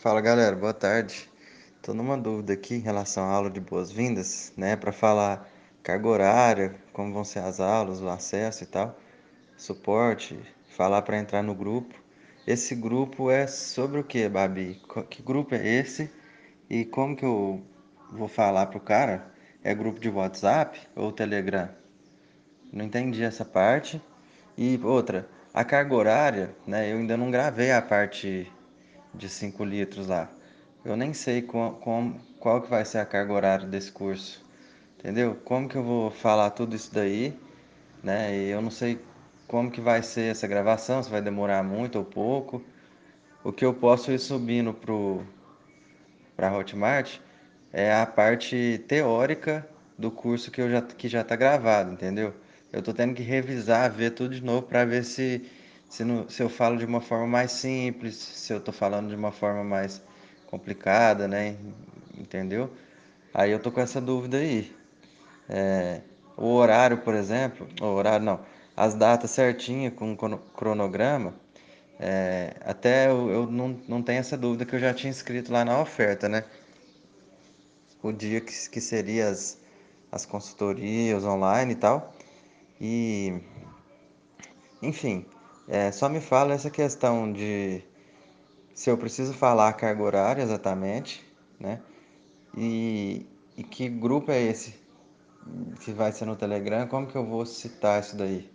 Fala galera, boa tarde. Tô numa dúvida aqui em relação à aula de boas-vindas, né, para falar carga horária, como vão ser as aulas, o acesso e tal, suporte, falar para entrar no grupo. Esse grupo é sobre o que, Babi? Que grupo é esse? E como que eu vou falar pro cara? É grupo de WhatsApp ou Telegram? Não entendi essa parte. E outra, a carga horária, né? Eu ainda não gravei a parte de 5 litros lá. Eu nem sei com, com, qual que vai ser a carga horária desse curso, entendeu? Como que eu vou falar tudo isso daí, né? E eu não sei como que vai ser essa gravação, se vai demorar muito ou pouco. O que eu posso ir subindo pro para Hotmart é a parte teórica do curso que eu já que já está gravado, entendeu? Eu tô tendo que revisar, ver tudo de novo para ver se se, não, se eu falo de uma forma mais simples, se eu tô falando de uma forma mais complicada, né? Entendeu? Aí eu tô com essa dúvida aí. É, o horário, por exemplo, o horário não, as datas certinhas com crono- cronograma, é, até eu, eu não, não tenho essa dúvida que eu já tinha escrito lá na oferta, né? o dia que, que seria as, as consultorias online e tal. E, enfim, é, só me fala essa questão de se eu preciso falar a carga horária exatamente, né? E, e que grupo é esse que vai ser no Telegram? Como que eu vou citar isso daí?